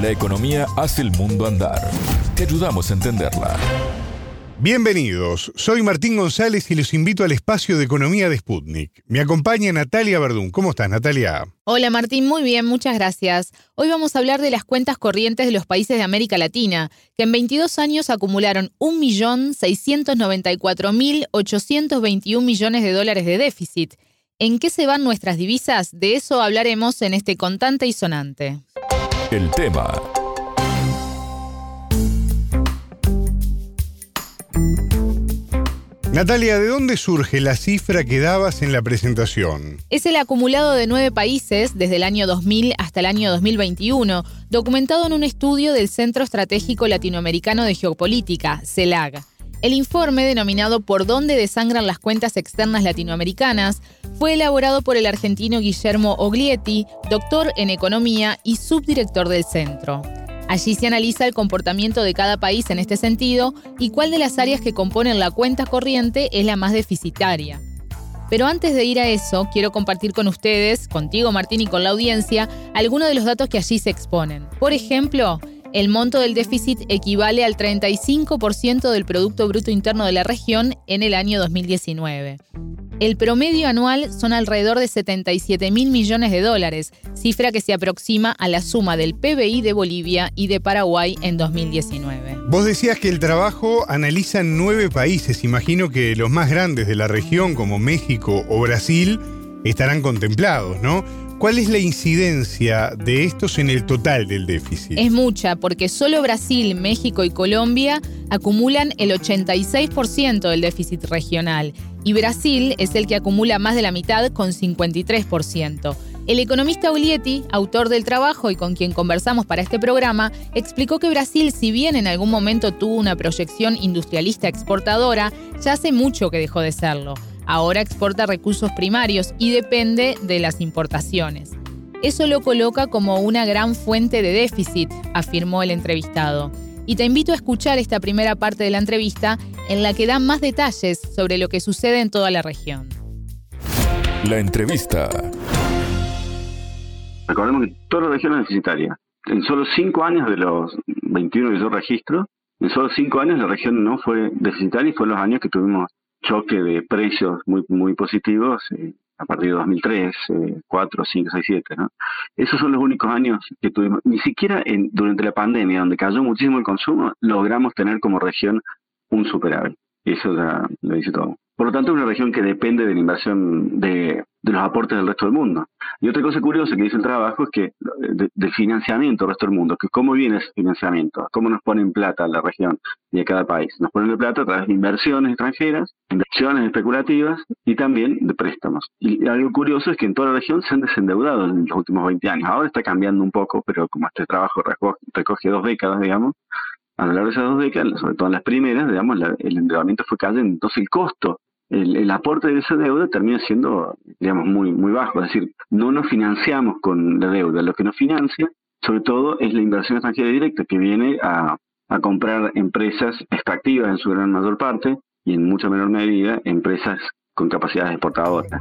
La economía hace el mundo andar. Te ayudamos a entenderla. Bienvenidos, soy Martín González y los invito al espacio de economía de Sputnik. Me acompaña Natalia Verdún. ¿Cómo estás, Natalia? Hola Martín, muy bien, muchas gracias. Hoy vamos a hablar de las cuentas corrientes de los países de América Latina, que en 22 años acumularon 1.694.821 millones de dólares de déficit. ¿En qué se van nuestras divisas? De eso hablaremos en este contante y sonante. El tema Natalia, ¿de dónde surge la cifra que dabas en la presentación? Es el acumulado de nueve países desde el año 2000 hasta el año 2021, documentado en un estudio del Centro Estratégico Latinoamericano de Geopolítica, CELAG. El informe, denominado Por dónde desangran las cuentas externas latinoamericanas, fue elaborado por el argentino Guillermo Oglietti, doctor en economía y subdirector del centro. Allí se analiza el comportamiento de cada país en este sentido y cuál de las áreas que componen la cuenta corriente es la más deficitaria. Pero antes de ir a eso, quiero compartir con ustedes, contigo Martín y con la audiencia, algunos de los datos que allí se exponen. Por ejemplo, el monto del déficit equivale al 35% del Producto Bruto Interno de la región en el año 2019. El promedio anual son alrededor de 77 mil millones de dólares, cifra que se aproxima a la suma del PBI de Bolivia y de Paraguay en 2019. Vos decías que el trabajo analiza nueve países, imagino que los más grandes de la región como México o Brasil estarán contemplados, ¿no? ¿Cuál es la incidencia de estos en el total del déficit? Es mucha, porque solo Brasil, México y Colombia acumulan el 86% del déficit regional y Brasil es el que acumula más de la mitad con 53%. El economista Ulietti, autor del trabajo y con quien conversamos para este programa, explicó que Brasil, si bien en algún momento tuvo una proyección industrialista exportadora, ya hace mucho que dejó de serlo. Ahora exporta recursos primarios y depende de las importaciones. Eso lo coloca como una gran fuente de déficit, afirmó el entrevistado. Y te invito a escuchar esta primera parte de la entrevista en la que dan más detalles sobre lo que sucede en toda la región. La entrevista. Recordemos que toda la región es deficitaria. En solo cinco años de los 21 que yo registro, en solo cinco años la región no fue deficitaria y fue los años que tuvimos choque de precios muy muy positivos eh, a partir de 2003, 4, 5, 6, 7. ¿no? Esos son los únicos años que tuvimos. Ni siquiera en, durante la pandemia, donde cayó muchísimo el consumo, logramos tener como región un superávit. Eso lo dice todo. Por lo tanto, es una región que depende de la inversión de, los aportes del resto del mundo. Y otra cosa curiosa que dice el trabajo es que del financiamiento del resto del mundo, que cómo viene ese financiamiento, cómo nos ponen plata a la región y a cada país. Nos ponen plata a través de inversiones extranjeras, inversiones especulativas y también de préstamos. Y algo curioso es que en toda la región se han desendeudado en los últimos 20 años. Ahora está cambiando un poco, pero como este trabajo recoge dos décadas, digamos, a lo largo de esas dos décadas, sobre todo en las primeras, digamos, el endeudamiento fue cayendo. Entonces el costo, el, aporte de esa deuda termina siendo, digamos, muy, muy bajo. Es decir, no nos financiamos con la deuda. Lo que nos financia, sobre todo, es la inversión extranjera directa, que viene a, a comprar empresas extractivas en su gran mayor parte y en mucha menor medida empresas con capacidades exportadoras.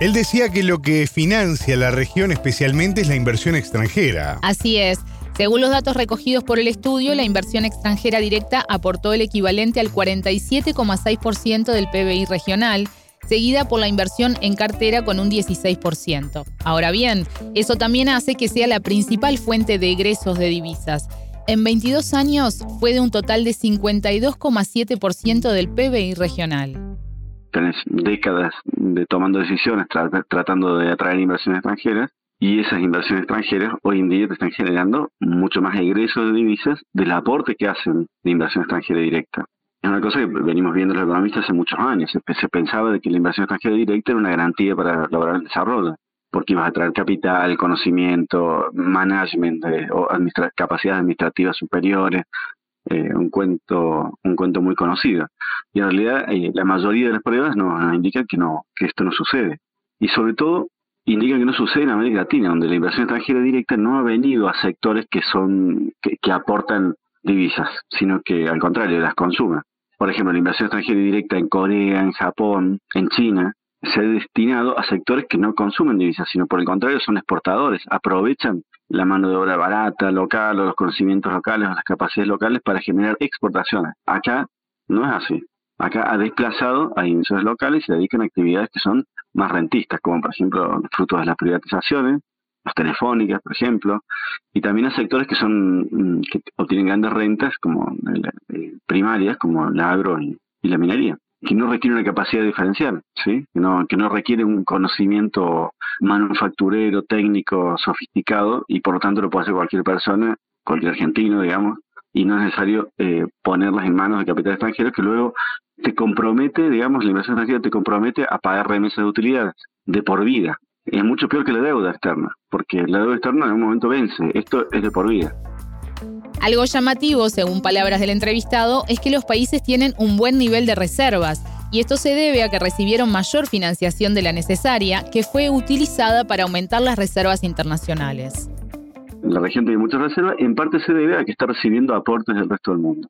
Él decía que lo que financia la región especialmente es la inversión extranjera. Así es. Según los datos recogidos por el estudio, la inversión extranjera directa aportó el equivalente al 47,6% del PBI regional, seguida por la inversión en cartera con un 16%. Ahora bien, eso también hace que sea la principal fuente de egresos de divisas. En 22 años fue de un total de 52,7% del PBI regional. Tenés décadas de tomando decisiones, tratando de atraer inversiones extranjeras, y esas inversiones extranjeras hoy en día te están generando mucho más egresos de divisas del aporte que hacen de inversión extranjera directa. Es una cosa que venimos viendo los economistas hace muchos años. Se, pensaba de que la inversión extranjera directa era una garantía para lograr el desarrollo, porque ibas a traer capital, conocimiento, management eh, o capacidades administrativas superiores, eh, un cuento un cuento muy conocido. Y en realidad eh, la mayoría de las pruebas nos indican que no que esto no sucede. Y sobre todo indica que no sucede en América Latina, donde la inversión extranjera directa no ha venido a sectores que son que, aportan divisas, sino que al contrario las consume. Por ejemplo, la inversión extranjera directa en Corea, en Japón, en China, se ha destinado a sectores que no consumen divisas, sino por el contrario son exportadores, aprovechan la mano de obra barata, local, o los conocimientos locales, o las capacidades locales para generar exportaciones. Acá no es así. Acá ha desplazado a inversores locales y se dedican a actividades que son más rentistas, como por ejemplo frutos de las privatizaciones, las telefónicas, por ejemplo, y también a sectores que son mm, que obtienen grandes rentas como primarias, como la agro y, la minería, que no requiere una capacidad diferencial, ¿sí? que, no, que no requiere un conocimiento manufacturero, técnico, sofisticado, y por lo tanto lo puede hacer cualquier persona, cualquier argentino, digamos, y no es necesario eh, ponerlas en manos de capital extranjero que luego te compromete, digamos, la inversión extranjera te compromete a pagar remesas de utilidades de por vida. Es mucho peor que la deuda externa, porque la deuda externa en un momento vence, esto es de por vida. Algo llamativo, según palabras del entrevistado, es que los países tienen un buen nivel de reservas, y esto se debe a que recibieron mayor financiación de la necesaria, que fue utilizada para aumentar las reservas internacionales. La región tiene muchas reservas, en parte se debe a que está recibiendo aportes del resto del mundo.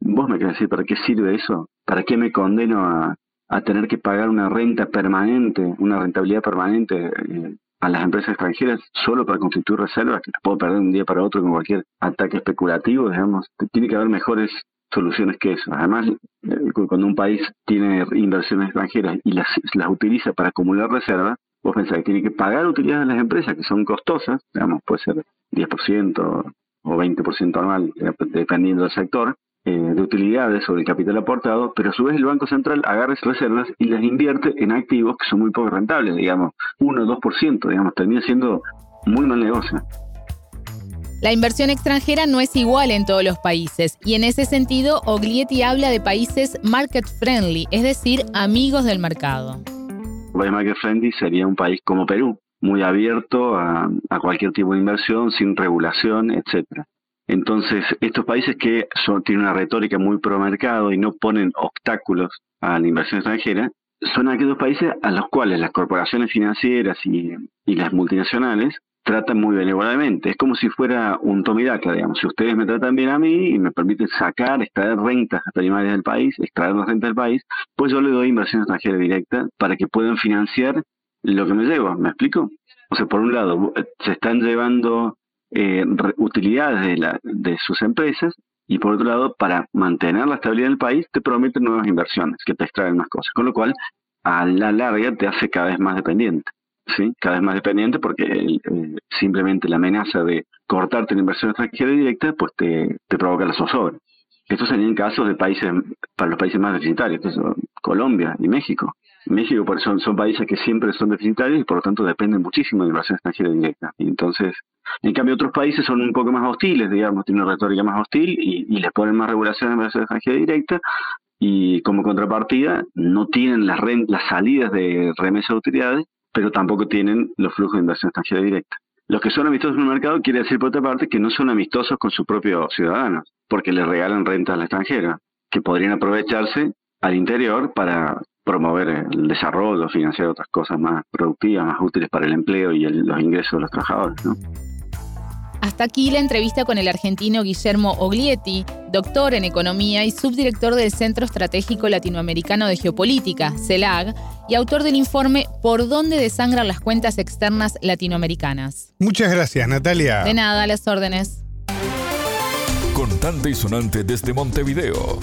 Vos me querés decir, ¿para qué sirve eso? ¿Para qué me condeno a, tener que pagar una renta permanente, una rentabilidad permanente eh, a las empresas extranjeras solo para constituir reservas que las puedo perder de un día para otro con cualquier ataque especulativo, digamos? Tiene que haber mejores soluciones que eso. Además, eh, cuando un país tiene inversiones extranjeras y las, las utiliza para acumular reservas, vos pensás que tiene que pagar utilidades a las empresas que son costosas, digamos, puede ser 10% o 20% anual, dependiendo del sector, eh, de utilidades o del capital aportado, pero a su vez el Banco Central agarra esas reservas y las invierte en activos que son muy poco rentables, digamos, 1 o 2%, digamos, termina siendo muy mal negocio. La inversión extranjera no es igual en todos los países y en ese sentido Oglietti habla de países market friendly, es decir, amigos del mercado. Market friendly sería un país como Perú, muy abierto a, cualquier tipo de inversión, sin regulación, etcétera. Entonces, estos países que son, tienen una retórica muy pro mercado y no ponen obstáculos a la inversión extranjera, son aquellos países a los cuales las corporaciones financieras y las multinacionales tratan muy benévolamente. Es como si fuera un tomidaca, digamos. Si ustedes me tratan bien a mí y me permiten sacar, extraer rentas primarias del país, extraer las rentas del país, pues yo le doy inversión extranjera directa para que puedan financiar lo que me llevo. ¿Me explico? O sea, por un lado, se están llevando eh, utilidades de, la, de sus empresas y por otro lado, para mantener la estabilidad del país, te prometen nuevas inversiones que te extraen más cosas. Con lo cual, a la larga te hace cada vez más dependiente. ¿Sí? cada vez más dependiente porque simplemente la amenaza de cortarte la inversión extranjera directa pues te, provoca la zozobra. Estos serían casos de países, para los países más deficitarios, Colombia y México. México por son, son países que siempre son deficitarios y por lo tanto dependen muchísimo de inversión extranjera directa. Y entonces, en cambio otros países son un poco más hostiles, digamos, tienen una retórica más hostil y, les ponen más regulación de inversión extranjera directa y como contrapartida no tienen las, las salidas de remesa de utilidades pero tampoco tienen los flujos de inversión extranjera directa. Los que son amistosos en el mercado quiere decir, por otra parte, que no son amistosos con sus propios ciudadanos, porque les regalan rentas al extranjero, que podrían aprovecharse al interior para promover el desarrollo, financiar otras cosas más productivas, más útiles para el empleo y los ingresos de los trabajadores. ¿no? Hasta aquí la entrevista con el argentino Guillermo Oglietti, doctor en economía y subdirector del Centro Estratégico Latinoamericano de Geopolítica, CELAG, y autor del informe Por dónde desangran las cuentas externas latinoamericanas. Muchas gracias, Natalia. De nada, las órdenes. Contante y sonante desde Montevideo.